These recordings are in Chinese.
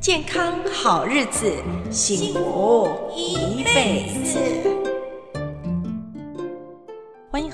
健康好日子，幸福一辈子。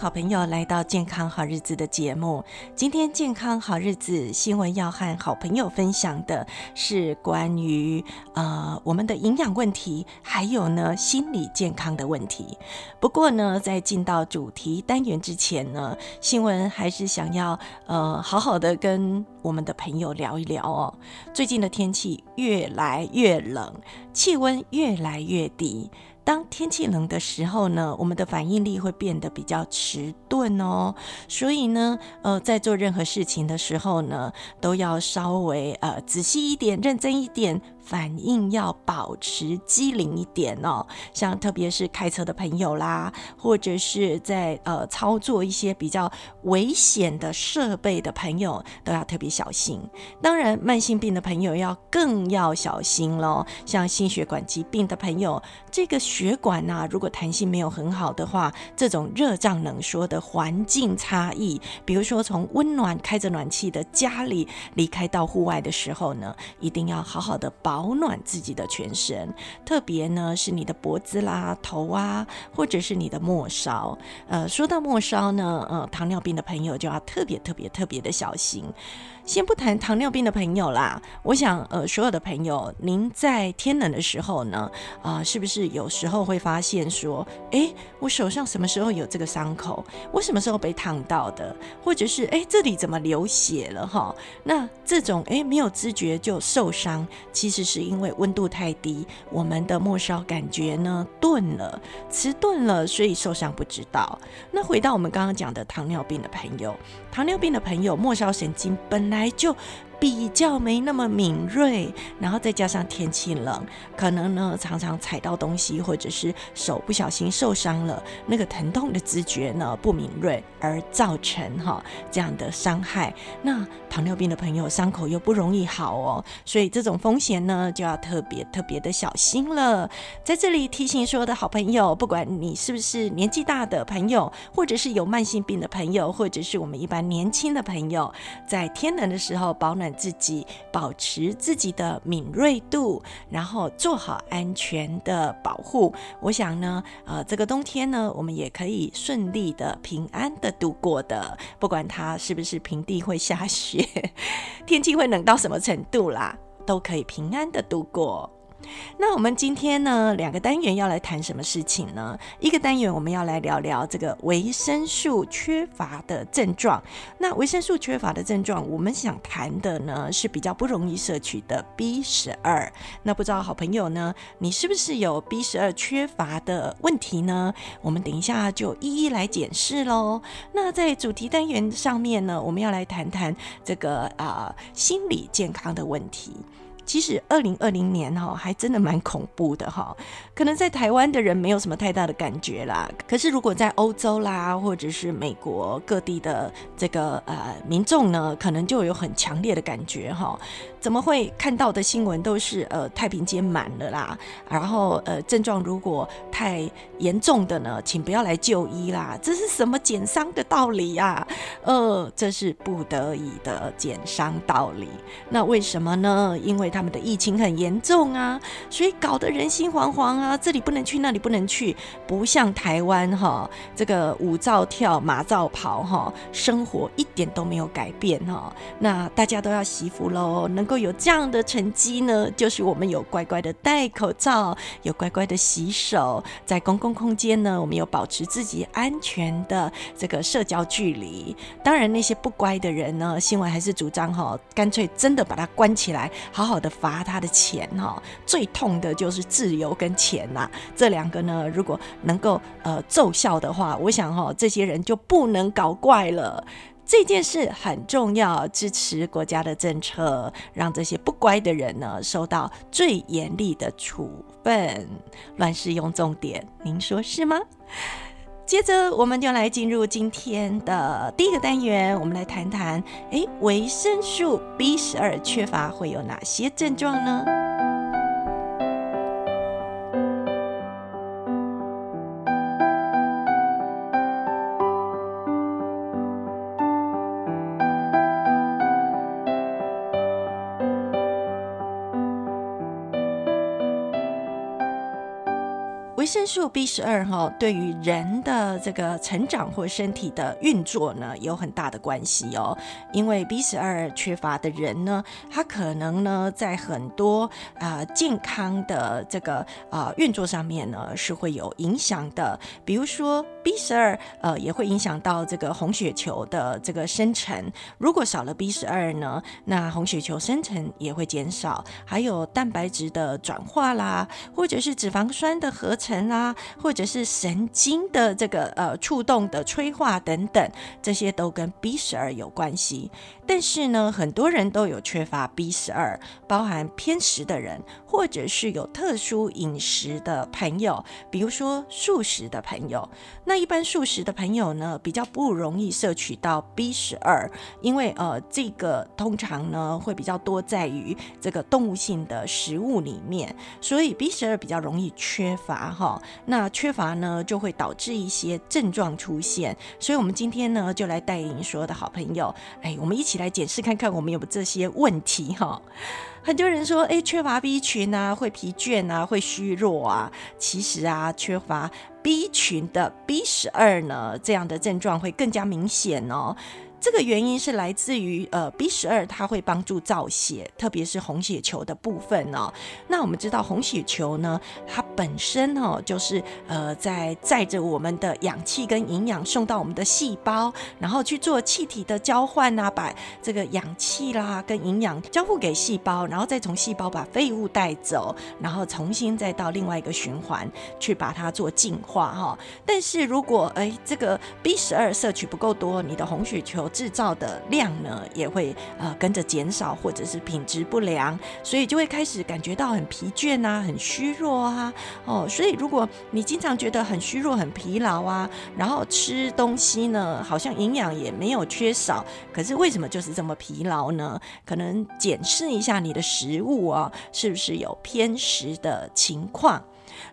好朋友来到健康好日子的节目。今天健康好日子新闻要和好朋友分享的是关于呃我们的营养问题，还有呢心理健康的问题。不过呢，在进到主题单元之前呢，新闻还是想要呃好好的跟我们的朋友聊一聊哦。最近的天气越来越冷，气温越来越低。当天气冷的时候呢，我们的反应力会变得比较迟钝哦。所以呢，呃，在做任何事情的时候呢，都要稍微呃仔细一点、认真一点。反应要保持机灵一点哦，像特别是开车的朋友啦，或者是在呃操作一些比较危险的设备的朋友，都要特别小心。当然，慢性病的朋友要更要小心喽。像心血管疾病的朋友，这个血管呐、如果弹性没有很好的话，这种热胀冷缩的环境差异，比如说从温暖开着暖气的家里离开到户外的时候呢，一定要好好的保。保暖自己的全身，特别呢是你的脖子啦、头啊，或者是你的末梢。呃，说到末梢呢，呃，糖尿病的朋友就要特别特别特别的小心。先不谈糖尿病的朋友啦，我想，呃，所有的朋友，您在天冷的时候呢，啊、是不是有时候会发现说，诶，我手上什么时候有这个伤口？我什么时候被烫到的？或者是，诶，这里怎么流血了？哈，那这种，诶，没有知觉就受伤，其实是因为温度太低，我们的末梢感觉呢钝了，迟钝了，所以受伤不知道。那回到我们刚刚讲的糖尿病的朋友，糖尿病的朋友末梢神经本来。来就比较没那么敏锐，然后再加上天气冷，可能呢常常踩到东西，或者是手不小心受伤了，那个疼痛的知觉呢不敏锐，而造成哈这样的伤害。那糖尿病的朋友伤口又不容易好哦，所以这种风险呢就要特别特别的小心了。在这里提醒所有的好朋友，不管你是不是年纪大的朋友，或者是有慢性病的朋友，或者是我们一般年轻的朋友，在天冷的时候保暖。自己保持自己的敏锐度，然后做好安全的保护。我想呢，呃，这个冬天呢，我们也可以顺利的、平安的度过的。不管它是不是平地会下雪，天气会冷到什么程度啦，都可以平安的度过。那我们今天呢，两个单元要来谈什么事情呢？一个单元我们要来聊聊这个维生素缺乏的症状。那维生素缺乏的症状，我们想谈的呢是比较不容易摄取的 B 十二。那不知道好朋友呢，你是不是有 B 十二缺乏的问题呢？我们等一下就一一来检视喽。那在主题单元上面呢，我们要来谈谈这个啊、心理健康的问题。其实二零二零年哈还真的蛮恐怖的哈，可能在台湾的人没有什么太大的感觉啦。可是如果在欧洲啦，或者是美国各地的这个呃民众呢，可能就有很强烈的感觉哈。怎么会看到的新闻都是呃太平间满了啦，然后呃症状如果太严重的呢，请不要来就医啦。这是什么减伤的道理呀？呃，这是不得已的减伤道理。那为什么呢？因为他们的疫情很严重啊，所以搞得人心惶惶啊，这里不能去，那里不能去，不像台湾哈，这个舞照跳，马照跑哈，生活一点都没有改变哈。那大家都要惜福喽，能够。有这样的成绩呢，就是我们有乖乖的戴口罩，有乖乖的洗手，在公共空间呢，我们有保持自己安全的这个社交距离。当然，那些不乖的人呢，新闻还是主张哈，干脆真的把他关起来，好好的罚他的钱哈。最痛的就是自由跟钱呐，这两个呢，如果能够呃奏效的话，我想哈，这些人就不能搞怪了。这件事很重要，支持国家的政策，让这些不乖的人呢受到最严厉的处分。乱世用重点，您说是吗？接着，我们就来进入今天的第一个单元，我们来谈谈，诶，维生素 B 十二缺乏会有哪些症状呢？生素 B 十二哈，对于人的这个成长或身体的运作呢，有很大的关系哦。因为 B 十二缺乏的人呢，他可能呢，在很多啊、呃、健康的这个啊、呃、运作上面呢，是会有影响的。比如说 B 十二呃，也会影响到这个红血球的这个生成。如果少了 B 十二呢，那红血球生成也会减少，还有蛋白质的转化啦，或者是脂肪酸的合成啊，或者是神经的这个呃触动的催化等等，这些都跟 B 十二有关系。但是呢，很多人都有缺乏 B 十二，包含偏食的人，或者是有特殊饮食的朋友，比如说素食的朋友。那一般素食的朋友呢，比较不容易摄取到 B 十二，因为呃，这个通常呢会比较多在于这个动物性的食物里面，所以 B 十二比较容易缺乏哈。那缺乏呢，就会导致一些症状出现。所以我们今天呢，就来带领所有的好朋友，哎，我们一起来检视看看，我们有没有这些问题哈。很多人说，哎，缺乏 B 群啊，会疲倦啊，会虚弱啊。其实啊，缺乏 B 群的 B 十二呢，这样的症状会更加明显哦。这个原因是来自于呃 B 十二，它会帮助造血，特别是红血球的部分哦。那我们知道红血球呢，它本身哦就是呃在载着我们的氧气跟营养送到我们的细胞，然后去做气体的交换啊，把这个氧气啦跟营养交付给细胞，然后再从细胞把废物带走，然后重新再到另外一个循环去把它做净化哈。但是如果哎这个 B 十二摄取不够多，你的红血球制造的量呢也会呃跟着减少，或者是品质不良，所以就会开始感觉到很疲倦啊，很虚弱啊，哦，所以如果你经常觉得很虚弱、很疲劳啊，然后吃东西呢好像营养也没有缺少，可是为什么就是这么疲劳呢？可能检视一下你的食物啊，是不是有偏食的情况？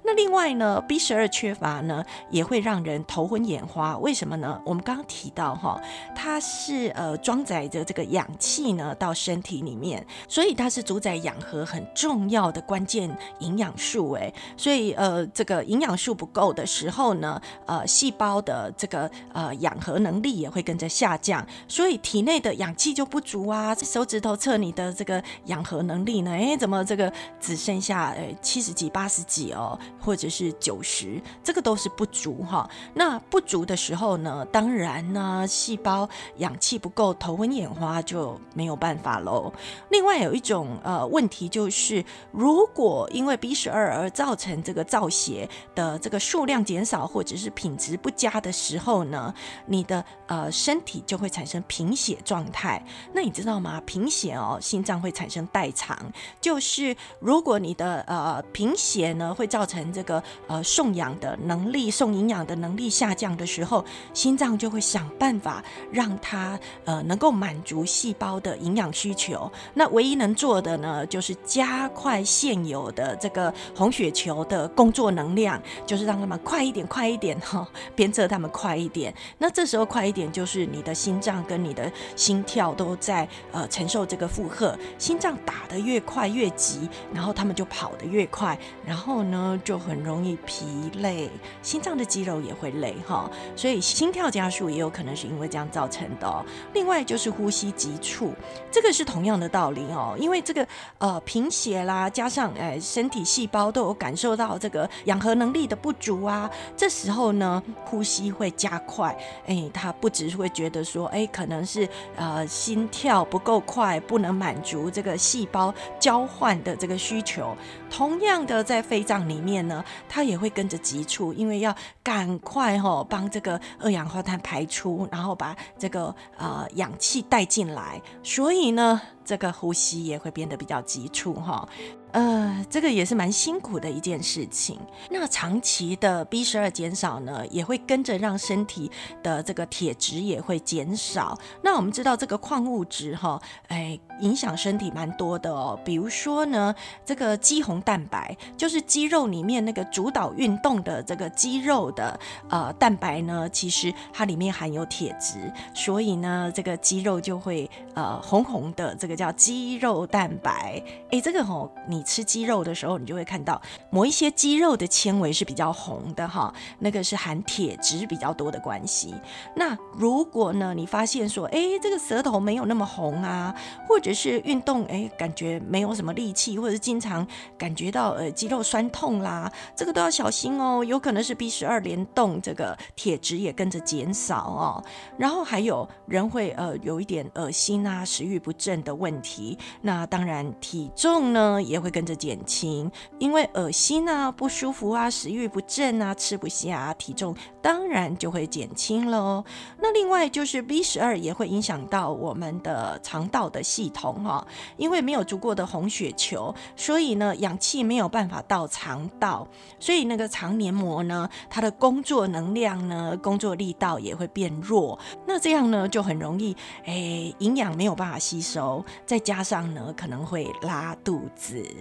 那另外呢，B 十二缺乏呢，也会让人头昏眼花。为什么呢？我们刚刚提到哈，它是呃装载着这个氧气呢到身体里面，所以它是主宰氧合很重要的关键营养素。哎，所以呃这个营养素不够的时候呢，呃细胞的这个呃氧合能力也会跟着下降，所以体内的氧气就不足啊。手指头测你的这个氧合能力呢，哎，怎么这个只剩下呃七十几、八十几哦？或者是九十，这个都是不足哈。那不足的时候呢，当然呢，细胞氧气不够，头昏眼花就没有办法喽。另外有一种呃问题就是，如果因为 B 十二而造成这个造血的这个数量减少，或者是品质不佳的时候呢，你的呃身体就会产生贫血状态。那你知道吗？贫血哦，心脏会产生代偿，就是如果你的呃贫血呢，会造造成这个呃送氧的能力、送营养的能力下降的时候，心脏就会想办法让它呃能够满足细胞的营养需求。那唯一能做的呢，就是加快现有的这个红血球的工作能量，就是让他们快一点、快一点哈，鞭策他们快一点。那这时候快一点，就是你的心脏跟你的心跳都在呃承受这个负荷，心脏打得越快越急，然后他们就跑得越快，然后呢就。很容易疲累，心脏的肌肉也会累哈，所以心跳加速也有可能是因为这样造成的。另外就是呼吸急促，这个是同样的道理哦，因为这个呃贫血啦，加上哎身体细胞都有感受到这个氧合能力的不足啊，这时候呢呼吸会加快，哎，他不只是会觉得说哎可能是呃心跳不够快，不能满足这个细胞交换的这个需求，同样的在肺脏里面。呢，它也会跟着急促，因为要赶快哈、帮这个二氧化碳排出，然后把这个呃氧气带进来，所以呢，这个呼吸也会变得比较急促哈。呃，这个也是蛮辛苦的一件事情。那长期的 B 十二减少呢，也会跟着让身体的这个铁质也会减少。那我们知道这个矿物质哈，哎，影响身体蛮多的哦。比如说呢，这个肌红蛋白，就是肌肉里面那个主导运动的这个肌肉的呃蛋白呢，其实它里面含有铁质，所以呢，这个肌肉就会呃红红的这个。叫肌肉蛋白。诶，这个吼，你吃鸡肉的时候，你就会看到某一些鸡肉的纤维是比较红的哈，那个是含铁质比较多的关系。那如果呢，你发现说，诶，这个舌头没有那么红啊，或者是运动，诶，感觉没有什么力气，或者是经常感觉到呃肌肉酸痛啦，这个都要小心哦，有可能是 B 十二联动，这个铁质也跟着减少哦。然后还有人会呃有一点恶心啊、食欲不振的问题，那当然体重呢也会跟着减轻，因为恶心啊、不舒服啊、食欲不振啊、吃不下，啊体重当然就会减轻了。那另外就是 B 十二也会影响到我们的肠道的系统哈，因为没有足够的红血球，所以呢氧气没有办法到肠道，所以那个肠黏膜呢，它的工作能量呢、工作力道也会变弱。那这样呢就很容易诶营养没有办法吸收，再加上呢可能会拉肚子。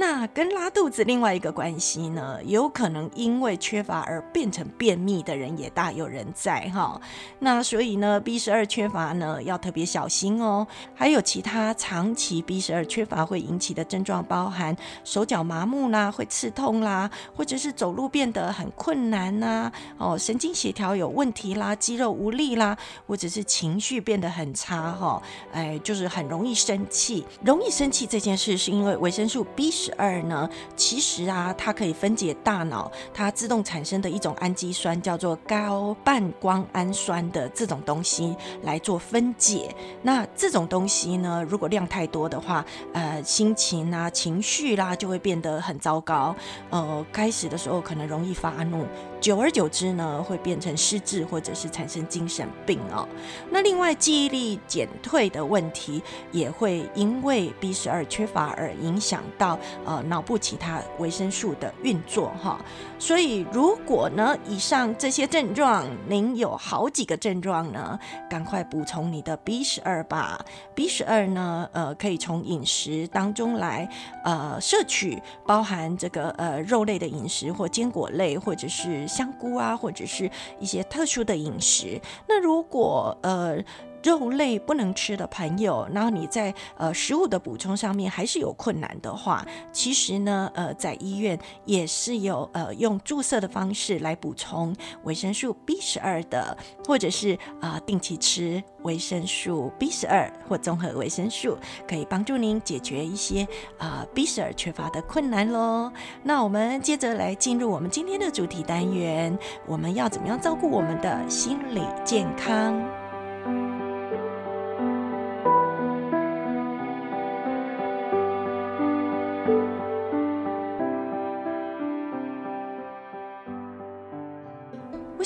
那跟拉肚子另外一个关系呢，有可能因为缺乏而变成便秘的人也大有人在哈。那所以呢，B 十二缺乏呢要特别小心哦。还有其他长期 B 十二缺乏会引起的症状，包含手脚麻木啦，会刺痛啦，或者是走路变得很困难呐，哦，神经协调有问题啦，肌肉无力啦，或者是情绪变得很差哈，哎，就是很容易生气。容易生气这件事是因为维生素 B 十二呢，其实啊，它可以分解大脑它自动产生的一种氨基酸，叫做高半胱氨酸。的这种东西来做分解，那这种东西呢，如果量太多的话，呃，心情啊、情绪啦，就会变得很糟糕。呃，开始的时候可能容易发怒。久而久之呢，会变成失智或者是产生精神病哦。那另外记忆力减退的问题也会因为 B 十二缺乏而影响到呃脑部其他维生素的运作哈。所以如果呢以上这些症状您有好几个症状呢，赶快补充你的 B 十二吧。B 十二呢呃可以从饮食当中来呃摄取，包含这个呃肉类的饮食或坚果类或者是。香菇啊，或者是一些特殊的饮食。那如果呃。肉类不能吃的朋友，然后你在呃食物的补充上面还是有困难的话，其实呢，呃，在医院也是有呃用注射的方式来补充维生素 B 十二的，或者是啊、定期吃维生素 B 十二或综合维生素，可以帮助您解决一些啊、B 十二缺乏的困难喽。那我们接着来进入我们今天的主题单元，我们要怎么样照顾我们的心理健康？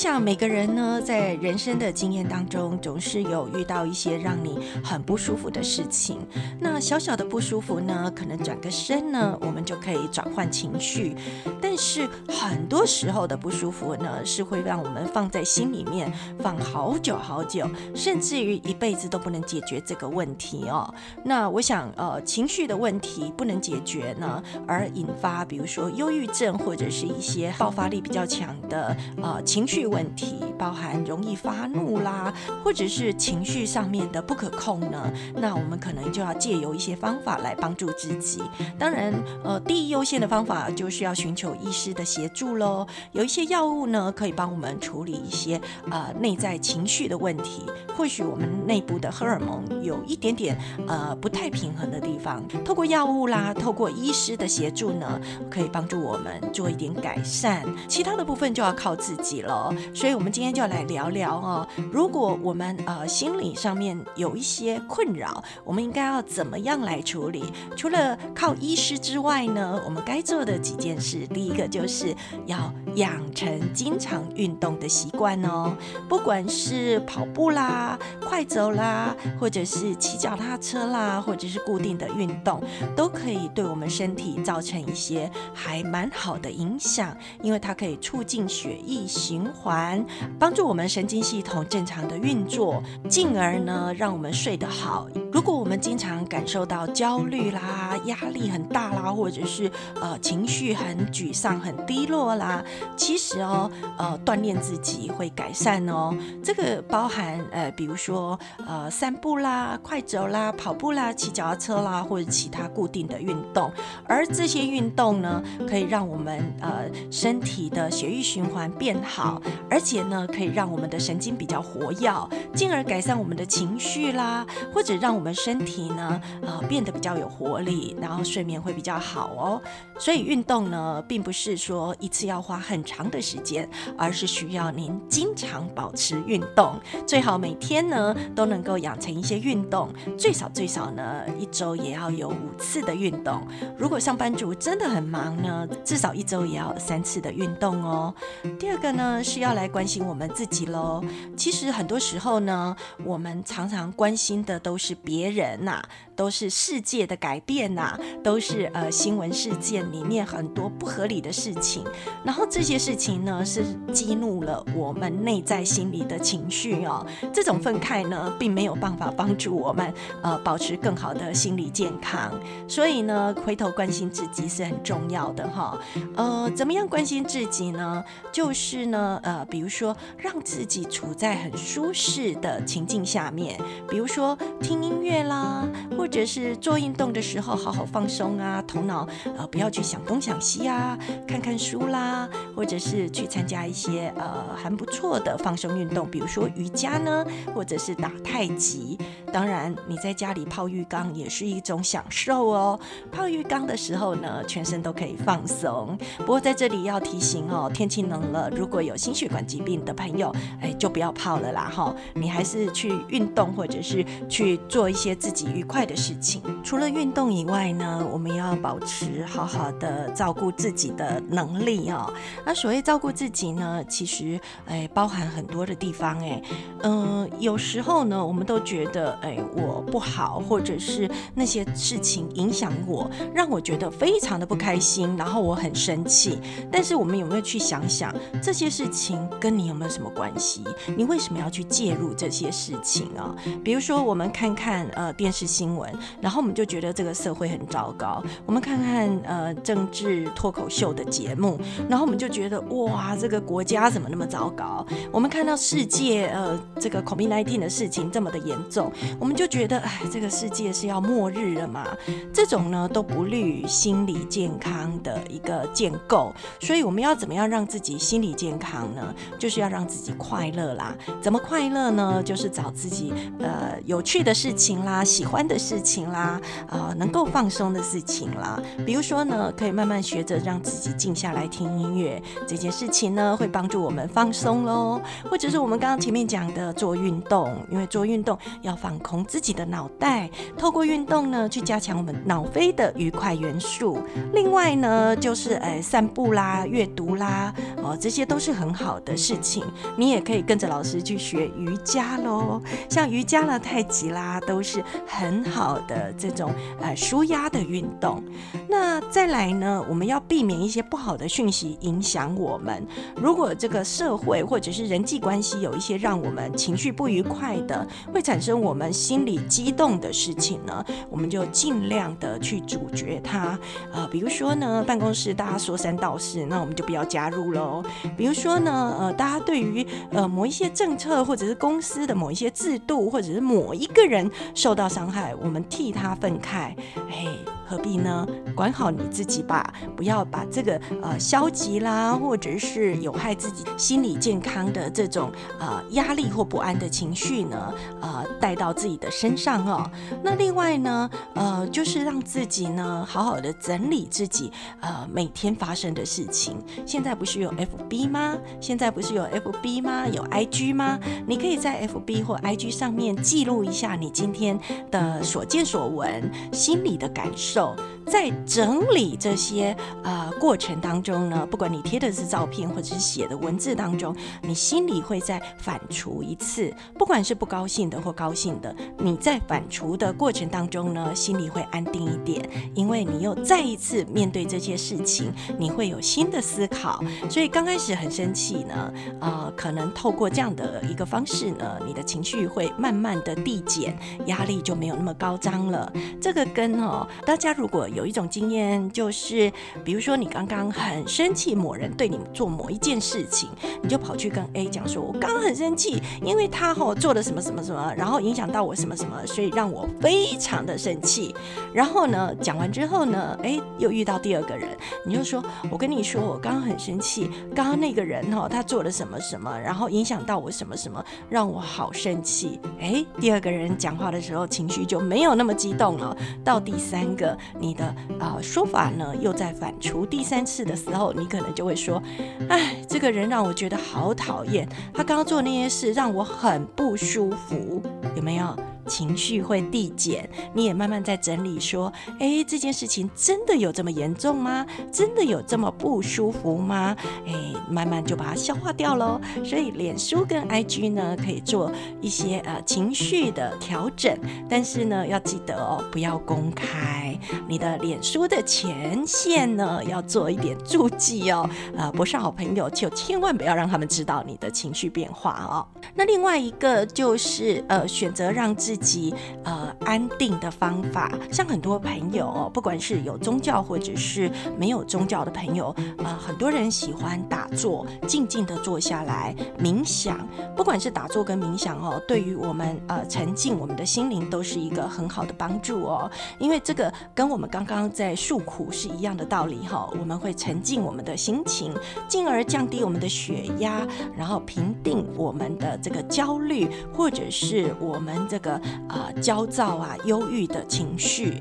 想每个人呢，在人生的经验当中，总是有遇到一些让你很不舒服的事情。那小小的不舒服呢，可能转个身呢，我们就可以转换情绪。但是很多时候的不舒服呢，是会让我们放在心里面放好久好久，甚至于一辈子都不能解决这个问题哦。那我想，呃，情绪的问题不能解决呢，而引发比如说忧郁症或者是一些爆发力比较强的呃情绪。问题包含容易发怒啦，或者是情绪上面的不可控呢，那我们可能就要借由一些方法来帮助自己。当然，呃，第一优先的方法就是要寻求医师的协助喽。有一些药物呢，可以帮我们处理一些呃内在情绪的问题。或许我们内部的荷尔蒙有一点点呃不太平衡的地方，透过药物啦，透过医师的协助呢，可以帮助我们做一点改善。其他的部分就要靠自己了。所以，我们今天就来聊聊哦。如果我们呃心理上面有一些困扰，我们应该要怎么样来处理？除了靠医师之外呢，我们该做的几件事，第一个就是要养成经常运动的习惯哦。不管是跑步啦、快走啦，或者是骑脚踏车啦，或者是固定的运动，都可以对我们身体造成一些还蛮好的影响，因为它可以促进血液循环。环帮助我们神经系统正常的运作，进而呢让我们睡得好，如果我们经常感受到焦虑啦、压力很大啦，或者是呃情绪很沮丧、很低落啦，其实哦，呃，锻炼自己会改善哦。这个包含呃，比如说呃，散步啦、快走啦、跑步啦、骑脚踏车啦，或者其他固定的运动。而这些运动呢，可以让我们呃身体的血液循环变好，而且呢，可以让我们的神经比较活跃，进而改善我们的情绪啦，或者让我们身体呢呃变得比较有活力，然后睡眠会比较好哦。所以运动呢，并不是说一次要花很长的时间，而是需要您经常保持运动，最好每天呢都能够养成一些运动，最少最少呢一周也要有五次的运动。如果上班族真的很忙呢，至少一周也要三次的运动哦。第二个呢是要来关心我们自己喽。其实很多时候呢，我们常常关心的都是别人呐、都是世界的改变呐、都是呃新闻事件里面很多不合理的事情，然后这些事情呢是激怒了我们内在心里的情绪哦。这种愤慨呢，并没有办法帮助我们呃保持更好的心理健康，所以呢，回头关心自己是很重要的哈。呃，怎么样关心自己呢？就是呢，呃，比如说让自己处在很舒适的情境下面，比如说听音乐啦。或者是做运动的时候，好好放松啊，头脑呃不要去想东想西啊，看看书啦，或者是去参加一些呃还不错的放松运动，比如说瑜伽呢，或者是打太极。当然，你在家里泡浴缸也是一种享受哦。泡浴缸的时候呢，全身都可以放松。不过在这里要提醒哦，天气冷了，如果有心血血管疾病的朋友，哎，就不要泡了啦哈。你还是去运动，或者是去做一些自己愉快的事情，除了运动以外呢，我们要保持好好的照顾自己的能力哦。那所谓照顾自己呢，其实哎包含很多的地方哎，嗯、有时候呢，我们都觉得哎我不好，或者是那些事情影响我，让我觉得非常的不开心，然后我很生气。但是我们有没有去想想这些事情跟你有没有什么关系？你为什么要去介入这些事情啊？比如说我们看看呃电视新闻。然后我们就觉得这个社会很糟糕。我们看看呃政治脱口秀的节目，然后我们就觉得哇，这个国家怎么那么糟糕？我们看到世界呃这个 COVID-19 的事情这么的严重，我们就觉得哎，这个世界是要末日了嘛？这种呢都不利于心理健康的一个建构。所以我们要怎么样让自己心理健康呢？就是要让自己快乐啦。怎么快乐呢？就是找自己呃有趣的事情啦，喜欢的事情。啦，啊、能够放松的事情啦，比如说呢，可以慢慢学着让自己静下来听音乐，这件事情呢，会帮助我们放松喽。或者是我们刚刚前面讲的做运动，因为做运动要放空自己的脑袋，透过运动呢，去加强我们脑啡的愉快元素。另外呢，就是呃散步啦、阅读啦，哦，这些都是很好好的事情。你也可以跟着老师去学瑜伽喽，像瑜伽啦、太极啦，都是很好的这种呃舒压的运动，那再来呢，我们要避免一些不好的讯息影响我们。如果这个社会或者是人际关系有一些让我们情绪不愉快的，会产生我们心里激动的事情呢，我们就尽量的去阻绝它。呃，比如说呢，办公室大家说三道四，那我们就不要加入喽。比如说呢，呃，大家对于呃某一些政策或者是公司的某一些制度，或者是某一个人受到伤害，我们。替他愤慨，嘿，何必呢？管好你自己吧，不要把这个呃消极啦，或者是有害自己心理健康的这种呃压力或不安的情绪呢，呃带到自己的身上哦。那另外呢，呃，就是让自己呢好好的整理自己呃每天发生的事情。现在不是有 FB 吗？现在不是有 FB 吗？有 IG 吗？你可以在 FB 或 IG 上面记录一下你今天的所见所闻，心里的感受。在整理这些呃过程当中呢，不管你贴的是照片或者是写的文字当中，你心里会再反刍一次，不管是不高兴的或高兴的，你在反刍的过程当中呢，心里会安定一点，因为你又再一次面对这些事情，你会有新的思考。所以刚开始很生气呢，呃，可能透过这样的一个方式呢，你的情绪会慢慢的递减，压力就没有那么高涨了。这个跟哦，大家如果有一种经验，就是比如说你刚刚很生气，某人对你做某一件事情，你就跑去跟 A 讲说，我刚刚很生气，因为他哦做了什么什么什么，然后影响到我什么什么，所以让我非常的生气。然后呢，讲完之后呢，哎，又遇到第二个人，你就说，我跟你说，我刚刚很生气，刚刚那个人哦，他做了什么什么，然后影响到我什么什么，让我好生气。哎，第二个人讲话的时候，情绪就没有那么激动了。到第三个，你的啊、呃、说法呢又在反刍第三次的时候，你可能就会说，哎，这个人让我觉得好讨厌，他刚刚做那些事让我很不舒服，有没有？情绪会递减，你也慢慢在整理，说，诶，这件事情真的有这么严重吗？真的有这么不舒服吗？诶，慢慢就把它消化掉喽。所以，脸书跟 IG 呢，可以做一些呃情绪的调整，但是呢，要记得哦，不要公开你的脸书的前线呢，要做一点注记哦。呃，不是好朋友，就千万不要让他们知道你的情绪变化哦。那另外一个就是呃，选择让自自己呃安定的方法，像很多朋友，不管是有宗教或者是没有宗教的朋友，呃，很多人喜欢打坐，静静的坐下来冥想。不管是打坐跟冥想哦，对于我们呃沉浸我们的心灵都是一个很好的帮助哦。因为这个跟我们刚刚在诉苦是一样的道理哈，我们会沉浸我们的心情，进而降低我们的血压，然后平定我们的这个焦虑，或者是我们这个。啊、焦躁啊，忧郁的情绪。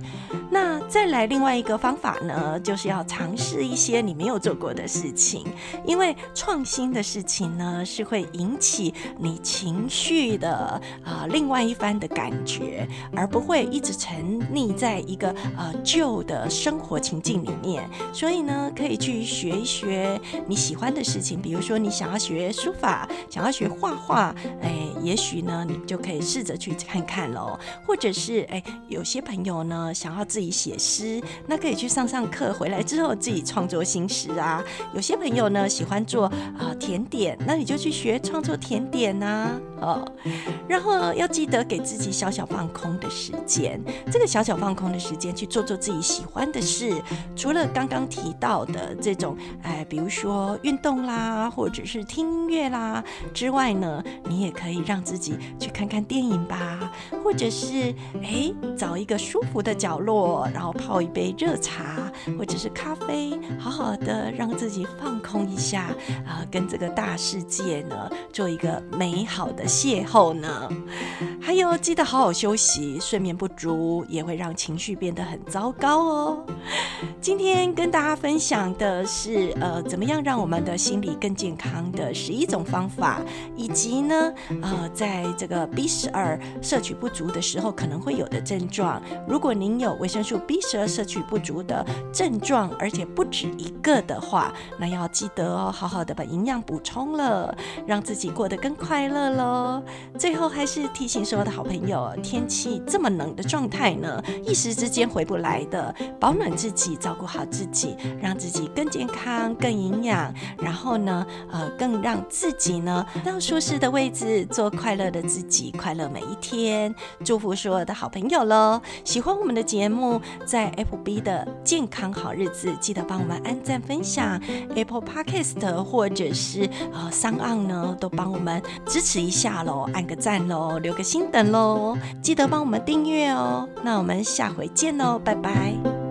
那再来另外一个方法呢，就是要尝试一些你没有做过的事情，因为创新的事情呢，是会引起你情绪的啊、另外一番的感觉，而不会一直沉溺在一个呃旧的生活情境里面。所以呢，可以去学一学你喜欢的事情，比如说你想要学书法，想要学画画，哎，也许呢，你就可以试着去看看。喽，或者是哎，有些朋友呢想要自己写诗，那可以去上上课，回来之后自己创作新诗啊。有些朋友呢喜欢做啊、甜点，那你就去学创作甜点呐、哦，然后要记得给自己小小放空的时间，这个小小放空的时间去做做自己喜欢的事。除了刚刚提到的这种，哎，比如说运动啦，或者是听音乐啦之外呢，你也可以让自己去看看电影吧。或者是哎，找一个舒服的角落，然后泡一杯热茶或者是咖啡，好好的让自己放空一下啊，跟这个大世界呢做一个美好的邂逅呢。还有记得好好休息，睡眠不足也会让情绪变得很糟糕哦。今天跟大家分享的是呃，怎么样让我们的心理更健康的十一种方法，以及呢呃，在这个 B 十二摄取不足的时候可能会有的症状，如果您有维生素 B 十二摄取不足的症状，而且不止一个的话，那要记得哦，好好的把营养补充了，让自己过得更快乐喽。最后还是提醒所有的好朋友，天气这么冷的状态呢，一时之间回不来的，保暖自己，照顾好自己，让自己更健康、更营养，然后呢，呃，更让自己呢到舒适的位置，做快乐的自己，快乐每一天。祝福所有的好朋友喽！喜欢我们的节目，在 FB 的健康好日子，记得帮我们按赞分享；Apple Podcast 或者是呃 Sound 呢，都帮我们支持一下下喽，按个赞喽，留个心等喽，记得帮我们订阅哦。那我们下回见喽，拜拜。